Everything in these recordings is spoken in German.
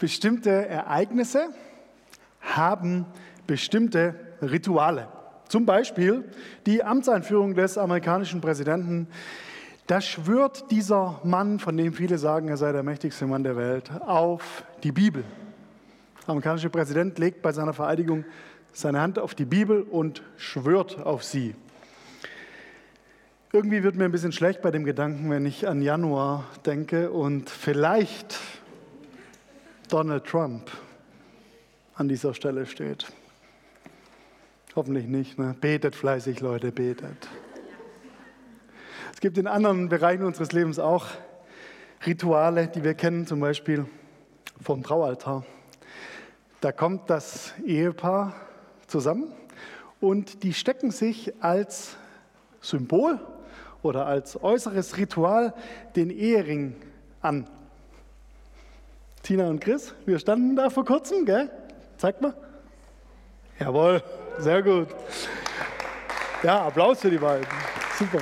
Bestimmte Ereignisse haben bestimmte Rituale. Zum Beispiel die Amtseinführung des amerikanischen Präsidenten. Da schwört dieser Mann, von dem viele sagen, er sei der mächtigste Mann der Welt, auf die Bibel. Der amerikanische Präsident legt bei seiner Vereidigung seine Hand auf die Bibel und schwört auf sie. Irgendwie wird mir ein bisschen schlecht bei dem Gedanken, wenn ich an Januar denke und vielleicht Donald Trump an dieser Stelle steht. Hoffentlich nicht. Ne? Betet fleißig, Leute, betet. Es gibt in anderen Bereichen unseres Lebens auch Rituale, die wir kennen, zum Beispiel vom Traualtar. Da kommt das Ehepaar zusammen und die stecken sich als Symbol oder als äußeres Ritual den Ehering an. Tina und Chris, wir standen da vor kurzem, gell? Zeig mal. Jawohl, sehr gut. Ja, Applaus für die beiden. Super.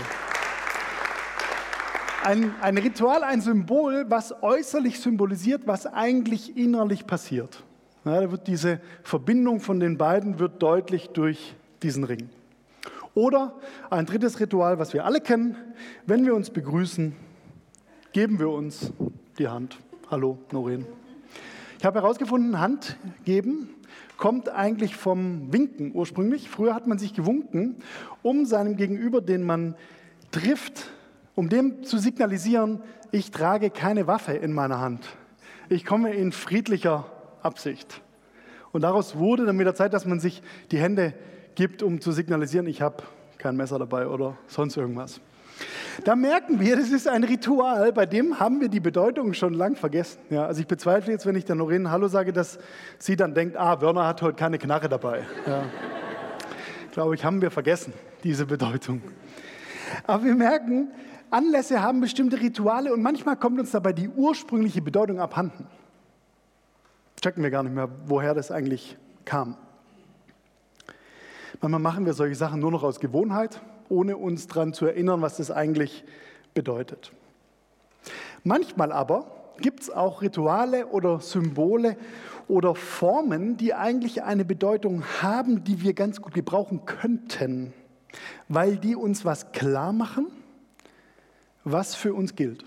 Ein, ein Ritual, ein Symbol, was äußerlich symbolisiert, was eigentlich innerlich passiert. Ja, da wird diese Verbindung von den beiden wird deutlich durch diesen Ring. Oder ein drittes Ritual, was wir alle kennen, wenn wir uns begrüßen, geben wir uns die Hand. Hallo, Noreen. Ich habe herausgefunden, Hand geben kommt eigentlich vom Winken ursprünglich. Früher hat man sich gewunken, um seinem Gegenüber, den man trifft, um dem zu signalisieren, ich trage keine Waffe in meiner Hand. Ich komme in friedlicher Absicht. Und daraus wurde dann mit der Zeit, dass man sich die Hände gibt, um zu signalisieren, ich habe kein Messer dabei oder sonst irgendwas. Da merken wir, das ist ein Ritual, bei dem haben wir die Bedeutung schon lang vergessen. Ja, also ich bezweifle jetzt, wenn ich der Noreen Hallo sage, dass sie dann denkt, ah, Werner hat heute keine Knarre dabei. Ja. Glaube ich, haben wir vergessen, diese Bedeutung. Aber wir merken, Anlässe haben bestimmte Rituale und manchmal kommt uns dabei die ursprüngliche Bedeutung abhanden. Checken wir gar nicht mehr, woher das eigentlich kam. Manchmal machen wir solche Sachen nur noch aus Gewohnheit, ohne uns daran zu erinnern, was das eigentlich bedeutet. Manchmal aber gibt es auch Rituale oder Symbole oder Formen, die eigentlich eine Bedeutung haben, die wir ganz gut gebrauchen könnten, weil die uns was klar machen, was für uns gilt.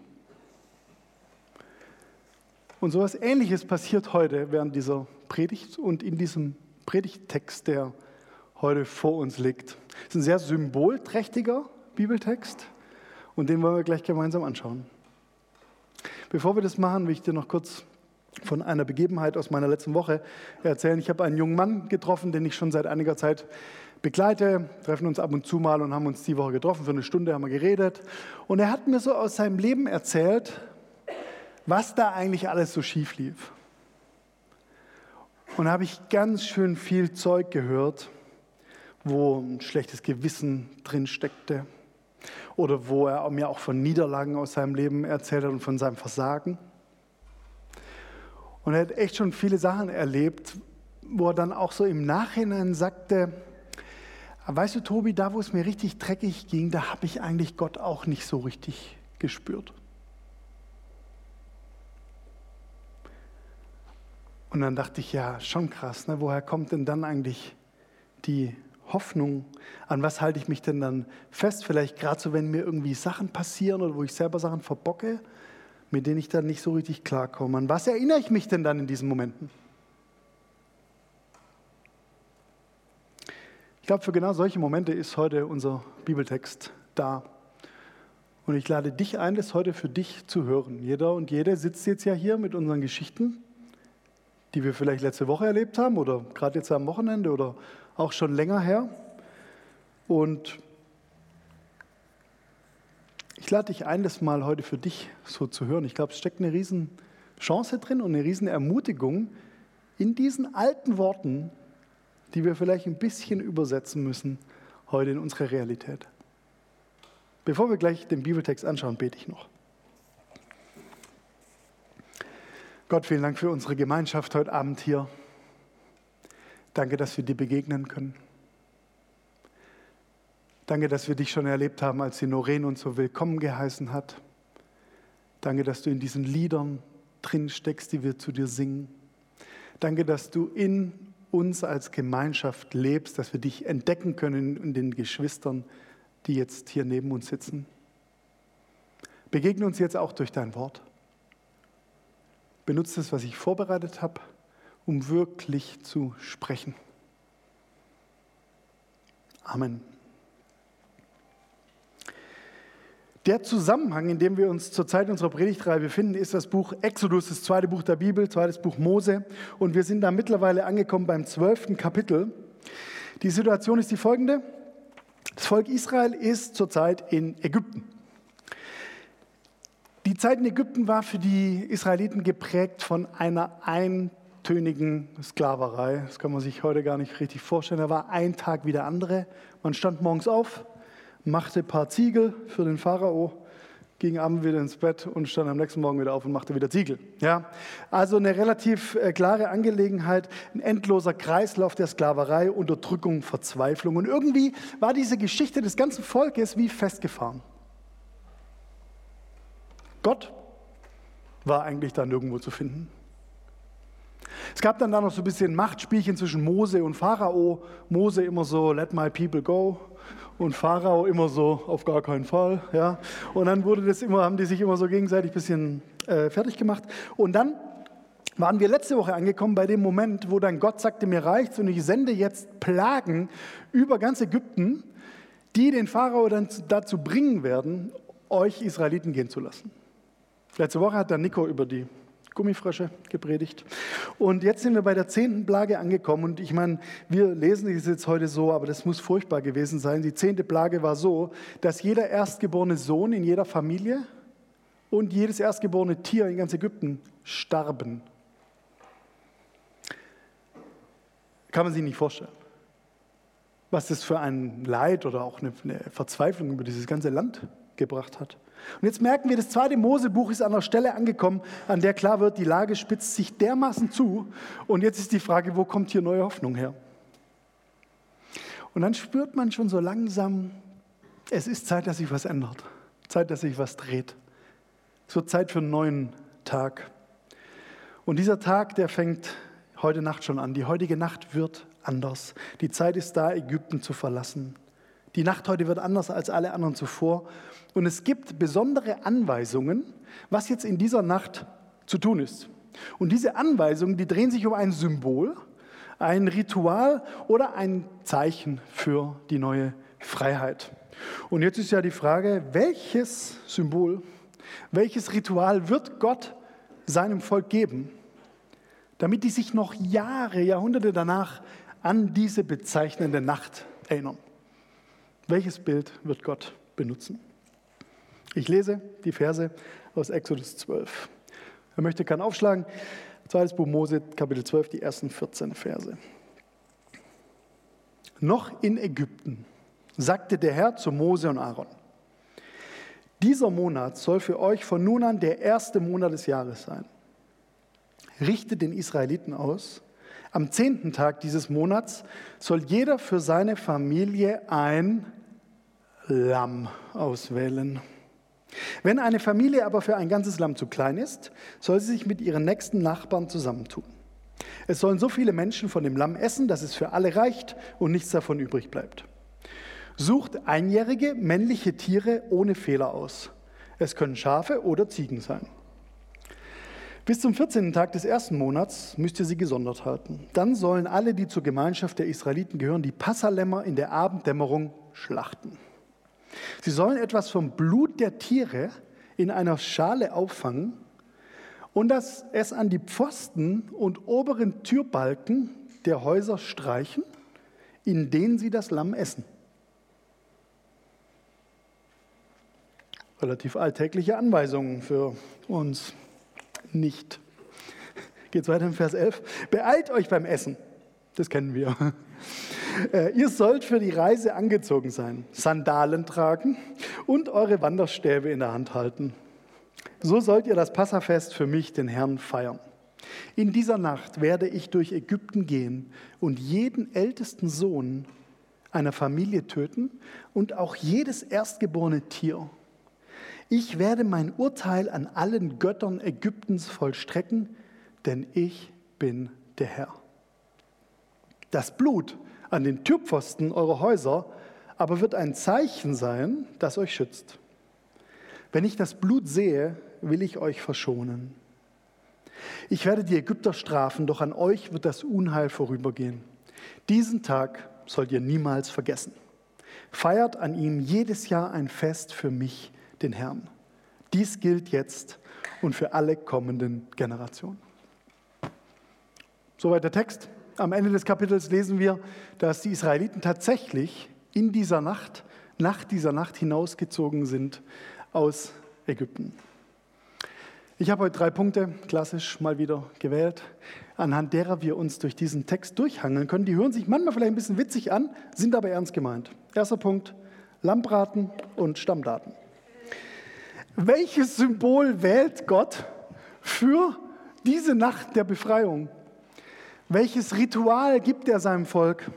Und so etwas Ähnliches passiert heute während dieser Predigt und in diesem Predigttext, der heute vor uns liegt. Es ist ein sehr symbolträchtiger Bibeltext und den wollen wir gleich gemeinsam anschauen. Bevor wir das machen, will ich dir noch kurz von einer Begebenheit aus meiner letzten Woche erzählen. Ich habe einen jungen Mann getroffen, den ich schon seit einiger Zeit begleite, treffen uns ab und zu mal und haben uns die Woche getroffen. Für eine Stunde haben wir geredet. Und er hat mir so aus seinem Leben erzählt, was da eigentlich alles so schief lief. Und da habe ich ganz schön viel Zeug gehört wo ein schlechtes Gewissen drin steckte oder wo er mir auch von Niederlagen aus seinem Leben erzählt hat und von seinem Versagen. Und er hat echt schon viele Sachen erlebt, wo er dann auch so im Nachhinein sagte, weißt du Tobi, da wo es mir richtig dreckig ging, da habe ich eigentlich Gott auch nicht so richtig gespürt. Und dann dachte ich, ja, schon krass, ne? woher kommt denn dann eigentlich die Hoffnung, an was halte ich mich denn dann fest? Vielleicht gerade so, wenn mir irgendwie Sachen passieren oder wo ich selber Sachen verbocke, mit denen ich dann nicht so richtig klarkomme. An was erinnere ich mich denn dann in diesen Momenten? Ich glaube, für genau solche Momente ist heute unser Bibeltext da. Und ich lade dich ein, das heute für dich zu hören. Jeder und jede sitzt jetzt ja hier mit unseren Geschichten, die wir vielleicht letzte Woche erlebt haben oder gerade jetzt am Wochenende oder auch schon länger her. Und ich lade dich ein, das mal heute für dich so zu hören. Ich glaube, es steckt eine riesen Chance drin und eine riesen Ermutigung in diesen alten Worten, die wir vielleicht ein bisschen übersetzen müssen heute in unsere Realität. Bevor wir gleich den Bibeltext anschauen, bete ich noch. Gott, vielen Dank für unsere Gemeinschaft heute Abend hier. Danke, dass wir dir begegnen können. Danke, dass wir dich schon erlebt haben, als die Noreen uns so willkommen geheißen hat. Danke, dass du in diesen Liedern drin steckst, die wir zu dir singen. Danke, dass du in uns als Gemeinschaft lebst, dass wir dich entdecken können in den Geschwistern, die jetzt hier neben uns sitzen. Begegne uns jetzt auch durch dein Wort. Benutze das, was ich vorbereitet habe, um wirklich zu sprechen. Amen. Der Zusammenhang, in dem wir uns zur Zeit unserer Predigtreihe befinden, ist das Buch Exodus, das zweite Buch der Bibel, zweites Buch Mose. Und wir sind da mittlerweile angekommen beim zwölften Kapitel. Die Situation ist die folgende. Das Volk Israel ist zurzeit in Ägypten. Die Zeit in Ägypten war für die Israeliten geprägt von einer eintönigen Sklaverei. Das kann man sich heute gar nicht richtig vorstellen. Da war ein Tag wie der andere. Man stand morgens auf, machte ein paar Ziegel für den Pharao, ging abends wieder ins Bett und stand am nächsten Morgen wieder auf und machte wieder Ziegel. Ja, also eine relativ äh, klare Angelegenheit, ein endloser Kreislauf der Sklaverei, Unterdrückung, Verzweiflung. Und irgendwie war diese Geschichte des ganzen Volkes wie festgefahren. Gott war eigentlich da nirgendwo zu finden. Es gab dann da noch so ein bisschen Machtspielchen zwischen Mose und Pharao. Mose immer so, let my people go und Pharao immer so, auf gar keinen Fall. Ja. Und dann wurde das immer, haben die sich immer so gegenseitig ein bisschen äh, fertig gemacht. Und dann waren wir letzte Woche angekommen bei dem Moment, wo dann Gott sagte, mir reicht's und ich sende jetzt Plagen über ganz Ägypten, die den Pharao dann dazu bringen werden, euch Israeliten gehen zu lassen. Letzte Woche hat dann Nico über die Gummifrösche gepredigt. Und jetzt sind wir bei der zehnten Plage angekommen. Und ich meine, wir lesen es jetzt heute so, aber das muss furchtbar gewesen sein. Die zehnte Plage war so, dass jeder erstgeborene Sohn in jeder Familie und jedes erstgeborene Tier in ganz Ägypten starben. Kann man sich nicht vorstellen, was das für ein Leid oder auch eine, eine Verzweiflung über dieses ganze Land gebracht hat. Und jetzt merken wir, das zweite Mosebuch ist an der Stelle angekommen, an der klar wird, die Lage spitzt sich dermaßen zu. Und jetzt ist die Frage, wo kommt hier neue Hoffnung her? Und dann spürt man schon so langsam, es ist Zeit, dass sich was ändert. Zeit, dass sich was dreht. Es wird Zeit für einen neuen Tag. Und dieser Tag, der fängt heute Nacht schon an. Die heutige Nacht wird anders. Die Zeit ist da, Ägypten zu verlassen. Die Nacht heute wird anders als alle anderen zuvor. Und es gibt besondere Anweisungen, was jetzt in dieser Nacht zu tun ist. Und diese Anweisungen, die drehen sich um ein Symbol, ein Ritual oder ein Zeichen für die neue Freiheit. Und jetzt ist ja die Frage, welches Symbol, welches Ritual wird Gott seinem Volk geben, damit die sich noch Jahre, Jahrhunderte danach an diese bezeichnende Nacht erinnern? Welches Bild wird Gott benutzen? Ich lese die Verse aus Exodus 12. Wer möchte, kann aufschlagen. Zweites Buch Mose, Kapitel 12, die ersten 14 Verse. Noch in Ägypten sagte der Herr zu Mose und Aaron, dieser Monat soll für euch von nun an der erste Monat des Jahres sein. Richtet den Israeliten aus, am zehnten Tag dieses Monats soll jeder für seine Familie ein Lamm auswählen. Wenn eine Familie aber für ein ganzes Lamm zu klein ist, soll sie sich mit ihren nächsten Nachbarn zusammentun. Es sollen so viele Menschen von dem Lamm essen, dass es für alle reicht und nichts davon übrig bleibt. Sucht einjährige männliche Tiere ohne Fehler aus. Es können Schafe oder Ziegen sein. Bis zum 14. Tag des ersten Monats müsst ihr sie gesondert halten. Dann sollen alle, die zur Gemeinschaft der Israeliten gehören, die Passalämmer in der Abenddämmerung schlachten. Sie sollen etwas vom Blut der Tiere in einer Schale auffangen und das es an die Pfosten und oberen Türbalken der Häuser streichen, in denen sie das Lamm essen. Relativ alltägliche Anweisungen für uns nicht. Geht weiter in Vers 11. Beeilt euch beim Essen. Das kennen wir. Äh, ihr sollt für die Reise angezogen sein, Sandalen tragen und eure Wanderstäbe in der Hand halten. So sollt ihr das Passafest für mich, den Herrn, feiern. In dieser Nacht werde ich durch Ägypten gehen und jeden ältesten Sohn einer Familie töten und auch jedes erstgeborene Tier. Ich werde mein Urteil an allen Göttern Ägyptens vollstrecken, denn ich bin der Herr. Das Blut an den Türpfosten eurer Häuser aber wird ein Zeichen sein, das euch schützt. Wenn ich das Blut sehe, will ich euch verschonen. Ich werde die Ägypter strafen, doch an euch wird das Unheil vorübergehen. Diesen Tag sollt ihr niemals vergessen. Feiert an ihm jedes Jahr ein Fest für mich, den Herrn. Dies gilt jetzt und für alle kommenden Generationen. Soweit der Text. Am Ende des Kapitels lesen wir, dass die Israeliten tatsächlich in dieser Nacht, nach dieser Nacht hinausgezogen sind aus Ägypten. Ich habe heute drei Punkte, klassisch mal wieder gewählt, anhand derer wir uns durch diesen Text durchhangeln können. Die hören sich manchmal vielleicht ein bisschen witzig an, sind aber ernst gemeint. Erster Punkt, Lambraten und Stammdaten. Welches Symbol wählt Gott für diese Nacht der Befreiung? Welches Ritual gibt er seinem Volk?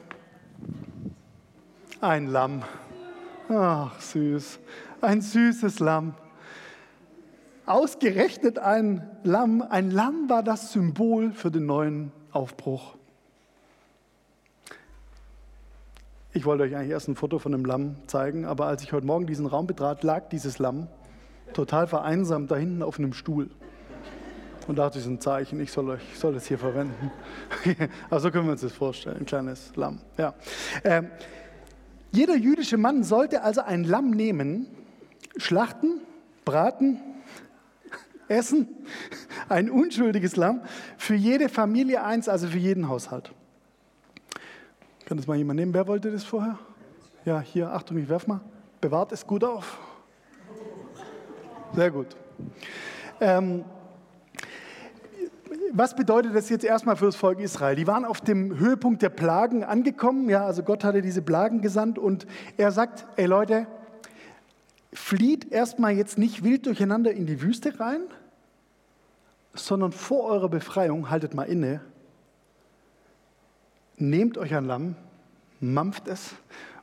Ein Lamm. Ach, süß. Ein süßes Lamm. Ausgerechnet ein Lamm. Ein Lamm war das Symbol für den neuen Aufbruch. Ich wollte euch eigentlich erst ein Foto von einem Lamm zeigen, aber als ich heute Morgen diesen Raum betrat, lag dieses Lamm total vereinsamt da hinten auf einem Stuhl. Und dachte ich, ein Zeichen, ich soll, ich soll das hier verwenden. also können wir uns das vorstellen, ein kleines Lamm. Ja. Ähm, jeder jüdische Mann sollte also ein Lamm nehmen, schlachten, braten, essen, ein unschuldiges Lamm, für jede Familie eins, also für jeden Haushalt. Kann das mal jemand nehmen? Wer wollte das vorher? Ja, hier, Achtung, ich werf mal. Bewahrt es gut auf. Sehr gut. Ähm, was bedeutet das jetzt erstmal für das Volk Israel? Die waren auf dem Höhepunkt der Plagen angekommen. Ja, also Gott hatte diese Plagen gesandt und er sagt: Ey Leute, flieht erstmal jetzt nicht wild durcheinander in die Wüste rein, sondern vor eurer Befreiung haltet mal inne, nehmt euch ein Lamm, mampft es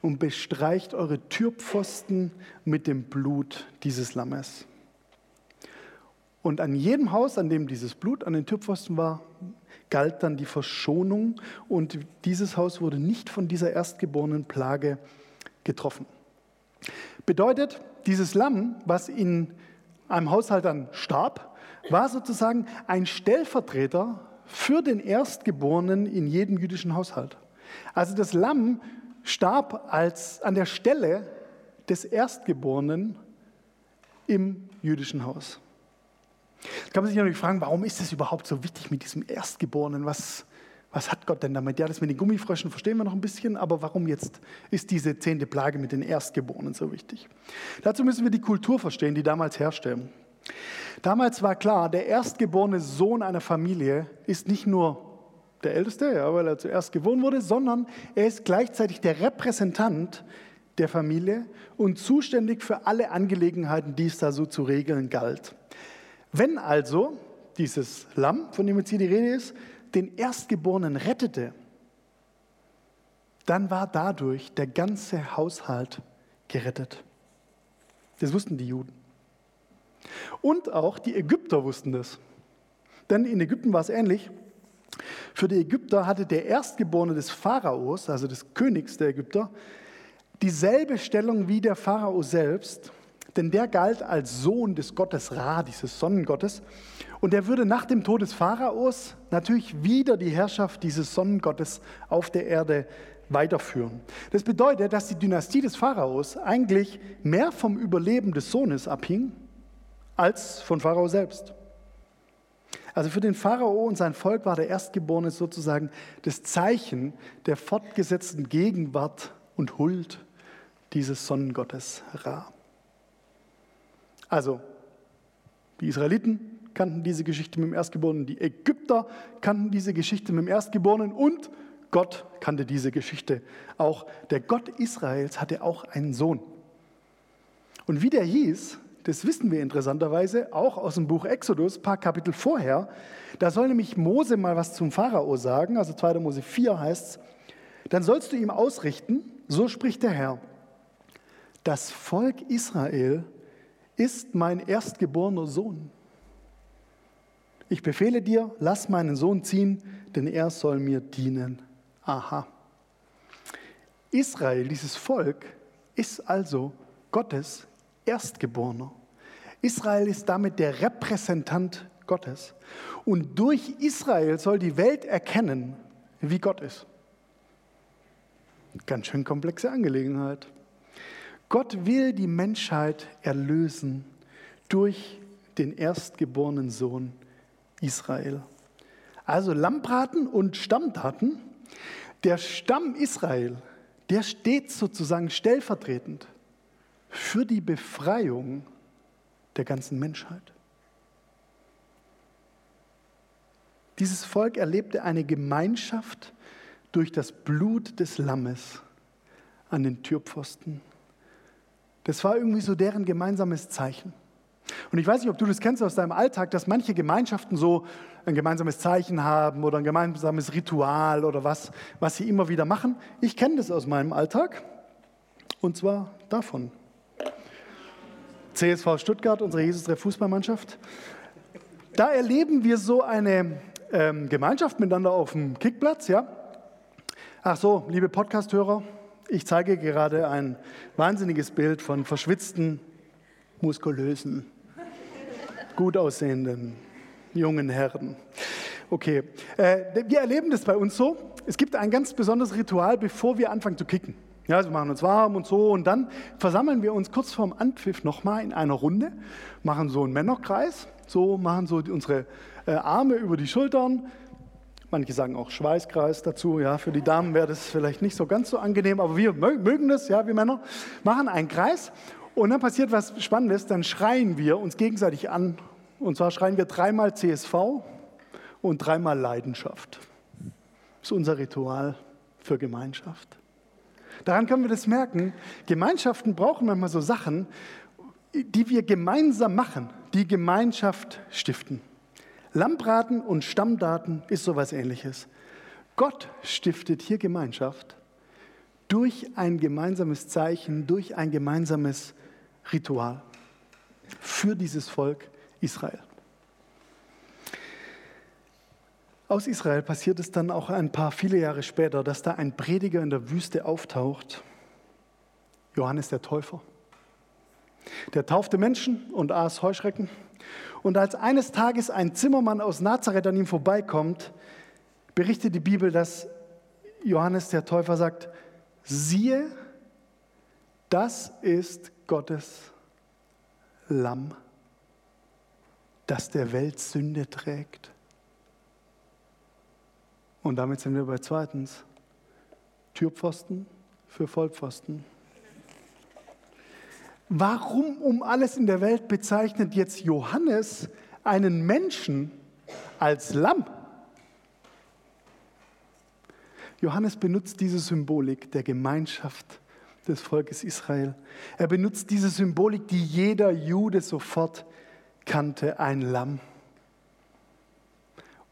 und bestreicht eure Türpfosten mit dem Blut dieses Lammes. Und an jedem Haus, an dem dieses Blut an den Türpfosten war, galt dann die Verschonung und dieses Haus wurde nicht von dieser erstgeborenen Plage getroffen. Bedeutet, dieses Lamm, was in einem Haushalt dann starb, war sozusagen ein Stellvertreter für den Erstgeborenen in jedem jüdischen Haushalt. Also das Lamm starb als an der Stelle des Erstgeborenen im jüdischen Haus. Jetzt kann man sich natürlich fragen, warum ist es überhaupt so wichtig mit diesem Erstgeborenen? Was, was hat Gott denn damit? Ja, das mit den Gummifröschen verstehen wir noch ein bisschen, aber warum jetzt ist diese zehnte Plage mit den Erstgeborenen so wichtig? Dazu müssen wir die Kultur verstehen, die damals herrschte. Damals war klar, der erstgeborene Sohn einer Familie ist nicht nur der Älteste, ja, weil er zuerst geboren wurde, sondern er ist gleichzeitig der Repräsentant der Familie und zuständig für alle Angelegenheiten, die es da so zu regeln galt. Wenn also dieses Lamm, von dem jetzt hier die Rede ist, den Erstgeborenen rettete, dann war dadurch der ganze Haushalt gerettet. Das wussten die Juden. Und auch die Ägypter wussten das. Denn in Ägypten war es ähnlich. Für die Ägypter hatte der Erstgeborene des Pharaos, also des Königs der Ägypter, dieselbe Stellung wie der Pharao selbst denn der galt als Sohn des Gottes Ra, dieses Sonnengottes. Und er würde nach dem Tod des Pharaos natürlich wieder die Herrschaft dieses Sonnengottes auf der Erde weiterführen. Das bedeutet, dass die Dynastie des Pharaos eigentlich mehr vom Überleben des Sohnes abhing als von Pharao selbst. Also für den Pharao und sein Volk war der Erstgeborene sozusagen das Zeichen der fortgesetzten Gegenwart und Huld dieses Sonnengottes Ra. Also, die Israeliten kannten diese Geschichte mit dem Erstgeborenen, die Ägypter kannten diese Geschichte mit dem Erstgeborenen und Gott kannte diese Geschichte. Auch der Gott Israels hatte auch einen Sohn. Und wie der hieß, das wissen wir interessanterweise auch aus dem Buch Exodus, ein paar Kapitel vorher. Da soll nämlich Mose mal was zum Pharao sagen, also 2. Mose 4 heißt es. Dann sollst du ihm ausrichten, so spricht der Herr, das Volk Israel ist mein erstgeborener Sohn. ich befehle dir, lass meinen Sohn ziehen, denn er soll mir dienen. Aha. Israel, dieses Volk, ist also Gottes Erstgeborener. Israel ist damit der Repräsentant Gottes. Und durch Israel soll die Welt erkennen, wie Gott ist. Ganz schön komplexe Angelegenheit. Gott will die Menschheit erlösen durch den erstgeborenen Sohn Israel. Also Lammbraten und Stammdaten. Der Stamm Israel, der steht sozusagen stellvertretend für die Befreiung der ganzen Menschheit. Dieses Volk erlebte eine Gemeinschaft durch das Blut des Lammes an den Türpfosten. Das war irgendwie so deren gemeinsames Zeichen. Und ich weiß nicht, ob du das kennst aus deinem Alltag, dass manche Gemeinschaften so ein gemeinsames Zeichen haben oder ein gemeinsames Ritual oder was, was sie immer wieder machen. Ich kenne das aus meinem Alltag und zwar davon. CSV Stuttgart, unsere Jesus Fußballmannschaft. Da erleben wir so eine ähm, Gemeinschaft miteinander auf dem Kickplatz, ja. Ach so, liebe Podcasthörer, ich zeige gerade ein wahnsinniges Bild von verschwitzten, muskulösen, gut aussehenden jungen Herren. Okay, äh, wir erleben das bei uns so. Es gibt ein ganz besonderes Ritual, bevor wir anfangen zu kicken. Ja, also wir machen uns warm und so und dann versammeln wir uns kurz vorm Anpfiff nochmal in einer Runde, machen so einen Männerkreis, so machen so unsere äh, Arme über die Schultern. Manche sagen auch Schweißkreis dazu. Ja, für die Damen wäre das vielleicht nicht so ganz so angenehm, aber wir mögen das, ja, wir Männer. Machen einen Kreis und dann passiert was Spannendes. Dann schreien wir uns gegenseitig an. Und zwar schreien wir dreimal CSV und dreimal Leidenschaft. Das ist unser Ritual für Gemeinschaft. Daran können wir das merken. Gemeinschaften brauchen manchmal so Sachen, die wir gemeinsam machen, die Gemeinschaft stiften. Lammbraten und Stammdaten ist sowas ähnliches. Gott stiftet hier Gemeinschaft durch ein gemeinsames Zeichen, durch ein gemeinsames Ritual für dieses Volk Israel. Aus Israel passiert es dann auch ein paar viele Jahre später, dass da ein Prediger in der Wüste auftaucht, Johannes der Täufer. Der taufte Menschen und aß Heuschrecken. Und als eines Tages ein Zimmermann aus Nazareth an ihm vorbeikommt, berichtet die Bibel, dass Johannes der Täufer sagt, siehe, das ist Gottes Lamm, das der Welt Sünde trägt. Und damit sind wir bei zweitens. Türpfosten für Vollpfosten. Warum um alles in der Welt bezeichnet jetzt Johannes einen Menschen als Lamm? Johannes benutzt diese Symbolik der Gemeinschaft des Volkes Israel. Er benutzt diese Symbolik, die jeder Jude sofort kannte, ein Lamm.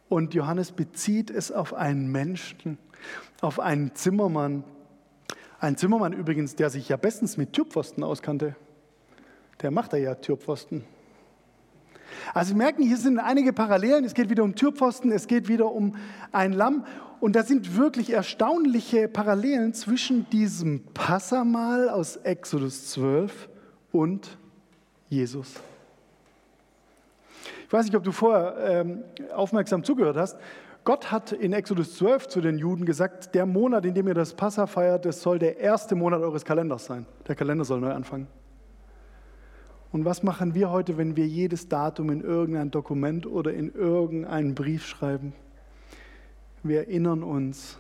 Und Johannes bezieht es auf einen Menschen, auf einen Zimmermann. Ein Zimmermann übrigens, der sich ja bestens mit Türpfosten auskannte. Der macht ja Türpfosten. Also Sie merken, hier sind einige Parallelen. Es geht wieder um Türpfosten, es geht wieder um ein Lamm. Und da sind wirklich erstaunliche Parallelen zwischen diesem Passamal aus Exodus 12 und Jesus. Ich weiß nicht, ob du vorher ähm, aufmerksam zugehört hast. Gott hat in Exodus 12 zu den Juden gesagt, der Monat, in dem ihr das Passa feiert, das soll der erste Monat eures Kalenders sein. Der Kalender soll neu anfangen. Und was machen wir heute, wenn wir jedes Datum in irgendein Dokument oder in irgendeinen Brief schreiben? Wir erinnern uns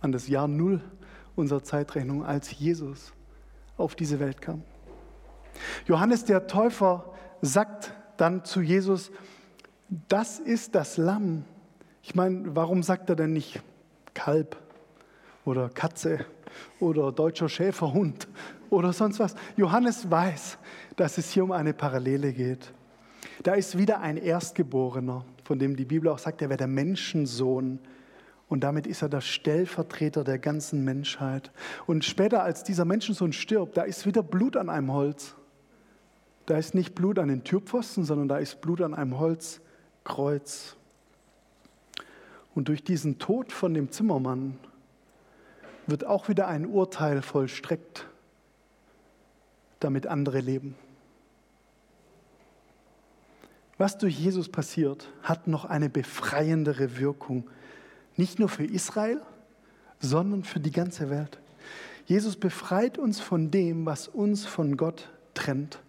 an das Jahr Null unserer Zeitrechnung, als Jesus auf diese Welt kam. Johannes der Täufer sagt dann zu Jesus, das ist das Lamm. Ich meine, warum sagt er denn nicht Kalb oder Katze oder deutscher Schäferhund oder sonst was? Johannes weiß, dass es hier um eine Parallele geht. Da ist wieder ein Erstgeborener, von dem die Bibel auch sagt, er wäre der Menschensohn. Und damit ist er der Stellvertreter der ganzen Menschheit. Und später, als dieser Menschensohn stirbt, da ist wieder Blut an einem Holz. Da ist nicht Blut an den Türpfosten, sondern da ist Blut an einem Holz Kreuz. Und durch diesen Tod von dem Zimmermann wird auch wieder ein Urteil vollstreckt, damit andere leben. Was durch Jesus passiert, hat noch eine befreiendere Wirkung. Nicht nur für Israel, sondern für die ganze Welt. Jesus befreit uns von dem, was uns von Gott trennt.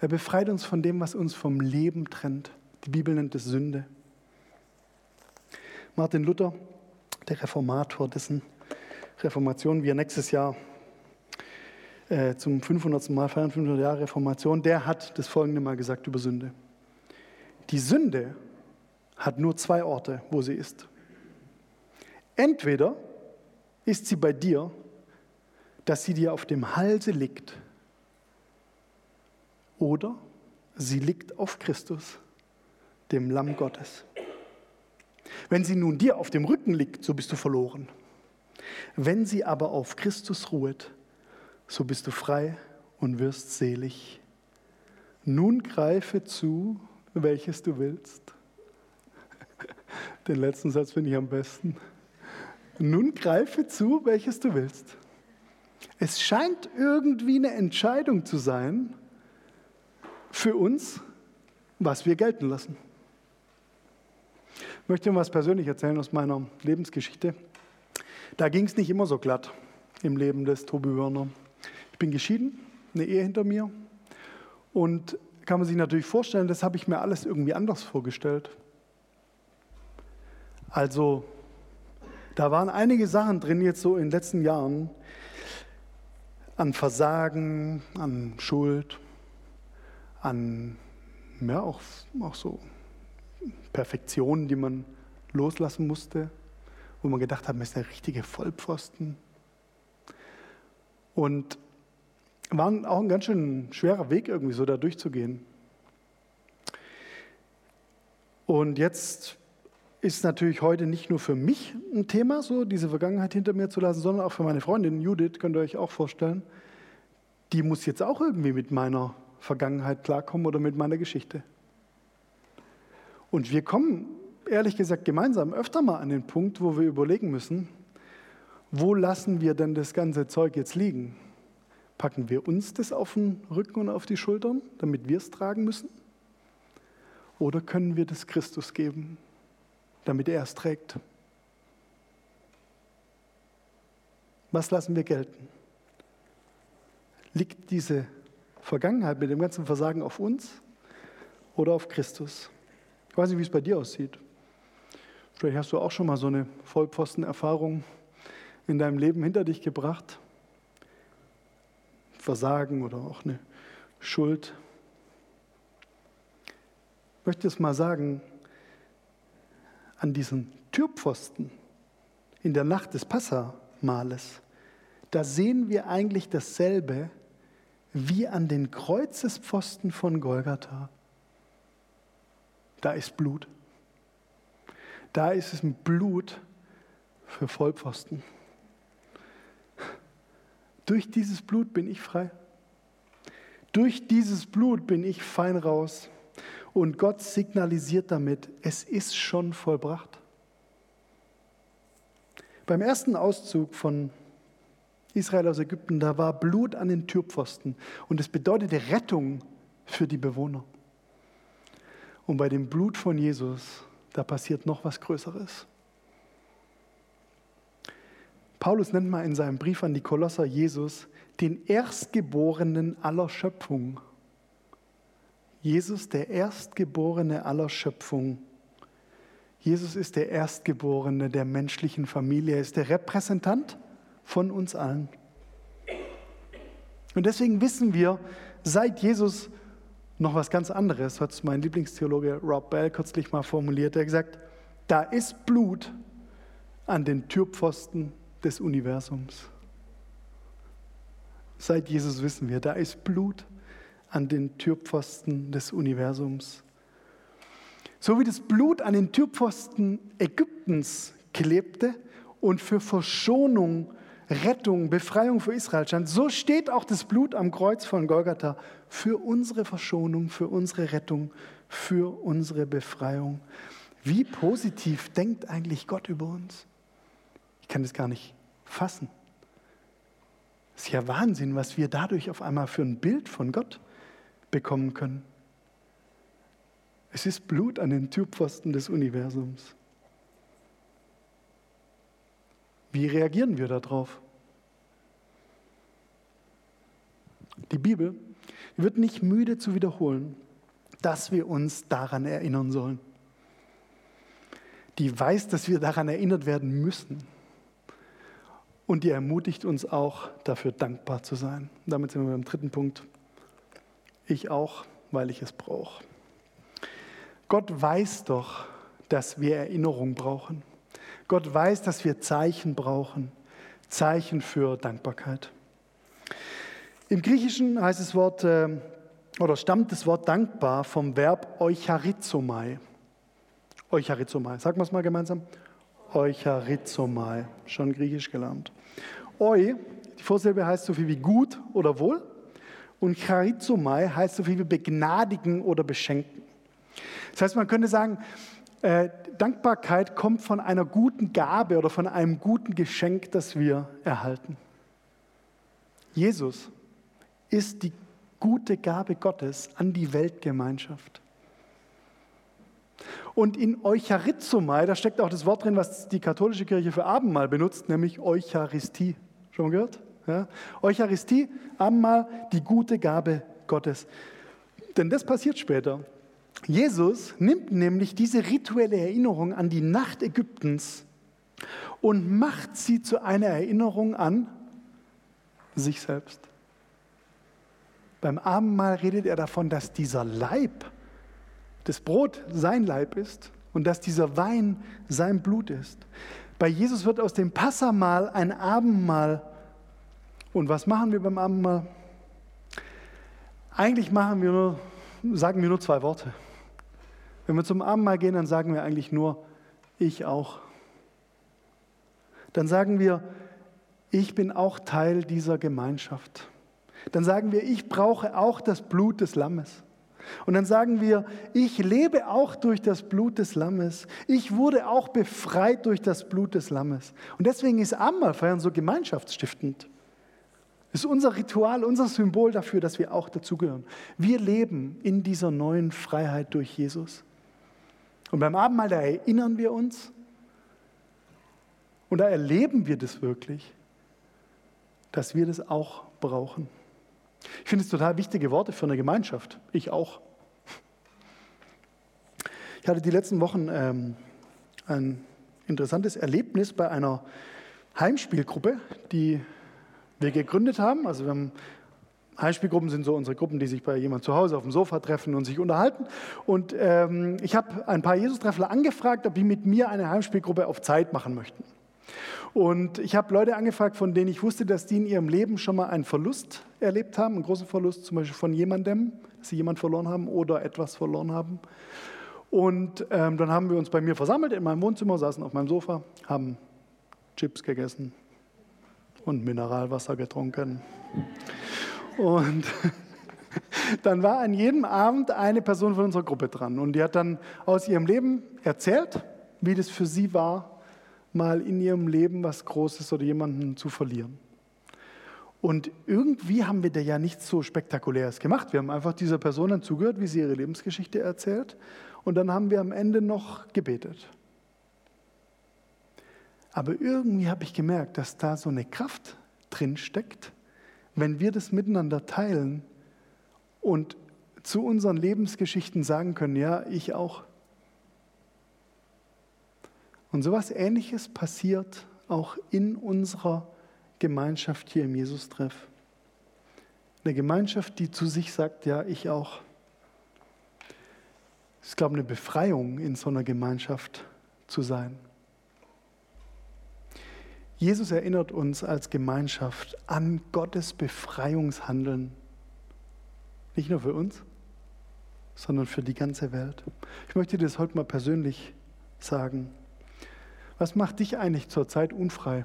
Er befreit uns von dem, was uns vom Leben trennt. Die Bibel nennt es Sünde. Martin Luther, der Reformator, dessen Reformation wir nächstes Jahr äh, zum 500. Mal feiern, 500 Jahre Reformation, der hat das folgende Mal gesagt über Sünde. Die Sünde hat nur zwei Orte, wo sie ist. Entweder ist sie bei dir, dass sie dir auf dem Halse liegt, oder sie liegt auf Christus, dem Lamm Gottes. Wenn sie nun dir auf dem Rücken liegt, so bist du verloren. Wenn sie aber auf Christus ruhet, so bist du frei und wirst selig. Nun greife zu, welches du willst. Den letzten Satz finde ich am besten. Nun greife zu, welches du willst. Es scheint irgendwie eine Entscheidung zu sein für uns, was wir gelten lassen. Ich möchte Ihnen was persönlich erzählen aus meiner Lebensgeschichte. Da ging es nicht immer so glatt im Leben des Tobi Wörner. Ich bin geschieden, eine Ehe hinter mir. Und kann man sich natürlich vorstellen, das habe ich mir alles irgendwie anders vorgestellt. Also, da waren einige Sachen drin jetzt so in den letzten Jahren an Versagen, an Schuld, an ja, auch, auch so Perfektionen, die man loslassen musste wo man gedacht hat, man ist der richtige Vollpfosten. Und war auch ein ganz schön schwerer Weg irgendwie so da durchzugehen. Und jetzt ist natürlich heute nicht nur für mich ein Thema, so diese Vergangenheit hinter mir zu lassen, sondern auch für meine Freundin Judith, könnt ihr euch auch vorstellen. Die muss jetzt auch irgendwie mit meiner Vergangenheit klarkommen oder mit meiner Geschichte. Und wir kommen ehrlich gesagt gemeinsam öfter mal an den Punkt, wo wir überlegen müssen, wo lassen wir denn das ganze Zeug jetzt liegen? Packen wir uns das auf den Rücken und auf die Schultern, damit wir es tragen müssen? Oder können wir das Christus geben, damit er es trägt? Was lassen wir gelten? Liegt diese Vergangenheit mit dem ganzen Versagen auf uns oder auf Christus? Ich weiß nicht, wie es bei dir aussieht. Vielleicht hast du auch schon mal so eine Vollpfosten-Erfahrung in deinem Leben hinter dich gebracht. Versagen oder auch eine Schuld. Ich möchte es mal sagen, an diesen Türpfosten in der Nacht des Passamales, da sehen wir eigentlich dasselbe wie an den Kreuzespfosten von Golgatha. Da ist Blut. Da ist es ein Blut für Vollpfosten. Durch dieses Blut bin ich frei. Durch dieses Blut bin ich fein raus. Und Gott signalisiert damit, es ist schon vollbracht. Beim ersten Auszug von Israel aus Ägypten, da war Blut an den Türpfosten. Und es bedeutete Rettung für die Bewohner. Und bei dem Blut von Jesus da passiert noch was Größeres. Paulus nennt mal in seinem Brief an die Kolosser Jesus den Erstgeborenen aller Schöpfung. Jesus, der Erstgeborene aller Schöpfung. Jesus ist der Erstgeborene der menschlichen Familie. Er ist der Repräsentant von uns allen. Und deswegen wissen wir, seit Jesus noch was ganz anderes, hat mein Lieblingstheologe Rob Bell kürzlich mal formuliert. Er hat gesagt, da ist Blut an den Türpfosten des Universums. Seit Jesus wissen wir, da ist Blut an den Türpfosten des Universums. So wie das Blut an den Türpfosten Ägyptens klebte und für Verschonung Rettung, Befreiung für Israel stand. So steht auch das Blut am Kreuz von Golgatha für unsere Verschonung, für unsere Rettung, für unsere Befreiung. Wie positiv denkt eigentlich Gott über uns? Ich kann das gar nicht fassen. Es ist ja Wahnsinn, was wir dadurch auf einmal für ein Bild von Gott bekommen können. Es ist Blut an den Türpfosten des Universums. Wie reagieren wir darauf? Die Bibel wird nicht müde zu wiederholen, dass wir uns daran erinnern sollen. Die weiß, dass wir daran erinnert werden müssen. Und die ermutigt uns auch, dafür dankbar zu sein. Damit sind wir beim dritten Punkt. Ich auch, weil ich es brauche. Gott weiß doch, dass wir Erinnerung brauchen. Gott weiß, dass wir Zeichen brauchen. Zeichen für Dankbarkeit. Im Griechischen heißt das Wort äh, oder stammt das Wort dankbar vom Verb eucharizomai. Eucharizomai. Sagen wir es mal gemeinsam. Eucharizomai. Schon griechisch gelernt. Eu, die Vorsilbe heißt so viel wie gut oder wohl. Und charizomai heißt so viel wie begnadigen oder beschenken. Das heißt, man könnte sagen, äh, Dankbarkeit kommt von einer guten Gabe oder von einem guten Geschenk, das wir erhalten. Jesus ist die gute Gabe Gottes an die Weltgemeinschaft. Und in Eucharizomai, da steckt auch das Wort drin, was die katholische Kirche für Abendmahl benutzt, nämlich Eucharistie. Schon mal gehört? Ja? Eucharistie, Abendmahl, die gute Gabe Gottes. Denn das passiert später. Jesus nimmt nämlich diese rituelle Erinnerung an die Nacht Ägyptens und macht sie zu einer Erinnerung an sich selbst. Beim Abendmahl redet er davon, dass dieser Leib, das Brot sein Leib ist und dass dieser Wein sein Blut ist. Bei Jesus wird aus dem Passamal ein Abendmahl. Und was machen wir beim Abendmahl? Eigentlich machen wir nur, sagen wir nur zwei Worte. Wenn wir zum Abendmahl gehen, dann sagen wir eigentlich nur, ich auch. Dann sagen wir, ich bin auch Teil dieser Gemeinschaft. Dann sagen wir, ich brauche auch das Blut des Lammes. Und dann sagen wir, ich lebe auch durch das Blut des Lammes. Ich wurde auch befreit durch das Blut des Lammes. Und deswegen ist Abendmahlfeiern so gemeinschaftsstiftend. Ist unser Ritual, unser Symbol dafür, dass wir auch dazugehören. Wir leben in dieser neuen Freiheit durch Jesus. Und beim Abendmahl, da erinnern wir uns und da erleben wir das wirklich, dass wir das auch brauchen. Ich finde es total wichtige Worte für eine Gemeinschaft. Ich auch. Ich hatte die letzten Wochen ähm, ein interessantes Erlebnis bei einer Heimspielgruppe, die wir gegründet haben. Also wir haben Heimspielgruppen sind so unsere Gruppen, die sich bei jemand zu Hause auf dem Sofa treffen und sich unterhalten. Und ähm, ich habe ein paar Jesus-Treffler angefragt, ob die mit mir eine Heimspielgruppe auf Zeit machen möchten. Und ich habe Leute angefragt, von denen ich wusste, dass die in ihrem Leben schon mal einen Verlust erlebt haben, einen großen Verlust zum Beispiel von jemandem, dass sie jemand verloren haben oder etwas verloren haben. Und ähm, dann haben wir uns bei mir versammelt in meinem Wohnzimmer, saßen auf meinem Sofa, haben Chips gegessen und Mineralwasser getrunken. Und dann war an jedem Abend eine Person von unserer Gruppe dran und die hat dann aus ihrem Leben erzählt, wie das für sie war, mal in ihrem Leben was Großes oder jemanden zu verlieren. Und irgendwie haben wir da ja nichts so Spektakuläres gemacht. Wir haben einfach dieser Person dann zugehört, wie sie ihre Lebensgeschichte erzählt. Und dann haben wir am Ende noch gebetet. Aber irgendwie habe ich gemerkt, dass da so eine Kraft drin steckt, wenn wir das miteinander teilen und zu unseren Lebensgeschichten sagen können, ja, ich auch. Und so etwas Ähnliches passiert auch in unserer Gemeinschaft hier im Jesus-Treff. Eine Gemeinschaft, die zu sich sagt, ja, ich auch. Es ist, glaube ich, eine Befreiung, in so einer Gemeinschaft zu sein. Jesus erinnert uns als Gemeinschaft an Gottes Befreiungshandeln. Nicht nur für uns, sondern für die ganze Welt. Ich möchte dir das heute mal persönlich sagen. Was macht dich eigentlich zurzeit unfrei?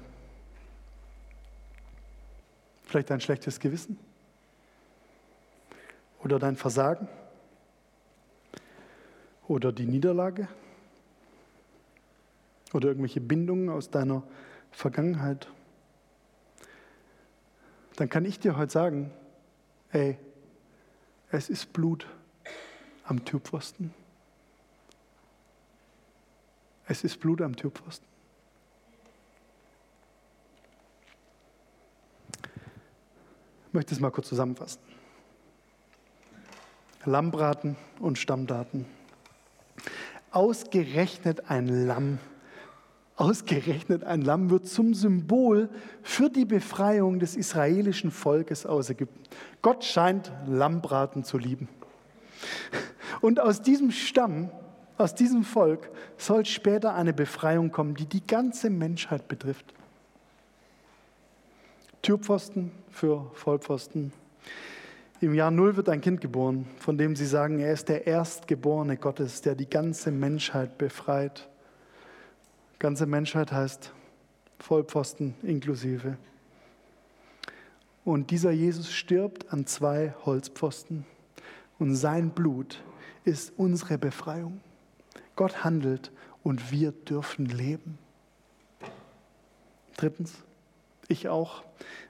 Vielleicht dein schlechtes Gewissen? Oder dein Versagen? oder die Niederlage oder irgendwelche Bindungen aus deiner Vergangenheit, dann kann ich dir heute sagen, ey, es ist Blut am Türpfosten. Es ist Blut am Türpfosten. Ich möchte es mal kurz zusammenfassen. Lammbraten und Stammdaten. Ausgerechnet ein Lamm Ausgerechnet ein Lamm wird zum Symbol für die Befreiung des israelischen Volkes aus Ägypten. Gott scheint Lammbraten zu lieben. Und aus diesem Stamm, aus diesem Volk soll später eine Befreiung kommen, die die ganze Menschheit betrifft. Türpfosten für Vollpfosten. Im Jahr Null wird ein Kind geboren, von dem sie sagen, er ist der Erstgeborene Gottes, der die ganze Menschheit befreit. Ganze Menschheit heißt Vollpfosten inklusive. Und dieser Jesus stirbt an zwei Holzpfosten und sein Blut ist unsere Befreiung. Gott handelt und wir dürfen leben. Drittens, ich auch,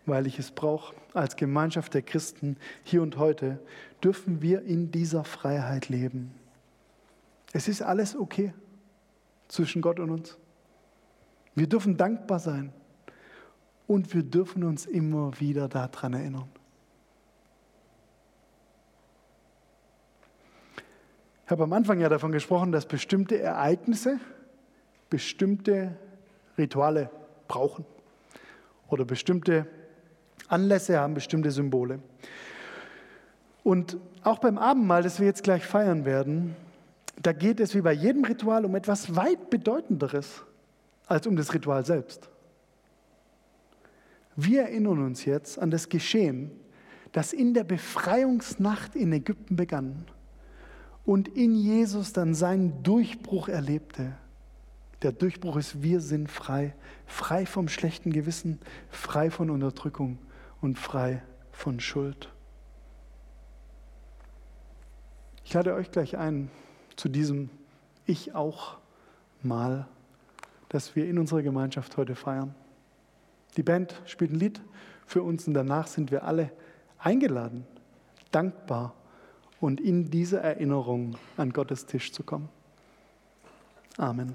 weil ich es brauche, als Gemeinschaft der Christen hier und heute, dürfen wir in dieser Freiheit leben. Es ist alles okay zwischen Gott und uns. Wir dürfen dankbar sein und wir dürfen uns immer wieder daran erinnern. Ich habe am Anfang ja davon gesprochen, dass bestimmte Ereignisse bestimmte Rituale brauchen oder bestimmte Anlässe haben bestimmte Symbole. Und auch beim Abendmahl, das wir jetzt gleich feiern werden, da geht es wie bei jedem Ritual um etwas weit Bedeutenderes als um das Ritual selbst. Wir erinnern uns jetzt an das Geschehen, das in der Befreiungsnacht in Ägypten begann und in Jesus dann seinen Durchbruch erlebte. Der Durchbruch ist, wir sind frei, frei vom schlechten Gewissen, frei von Unterdrückung und frei von Schuld. Ich lade euch gleich ein zu diesem Ich auch mal das wir in unserer Gemeinschaft heute feiern. Die Band spielt ein Lied für uns und danach sind wir alle eingeladen, dankbar und in diese Erinnerung an Gottes Tisch zu kommen. Amen.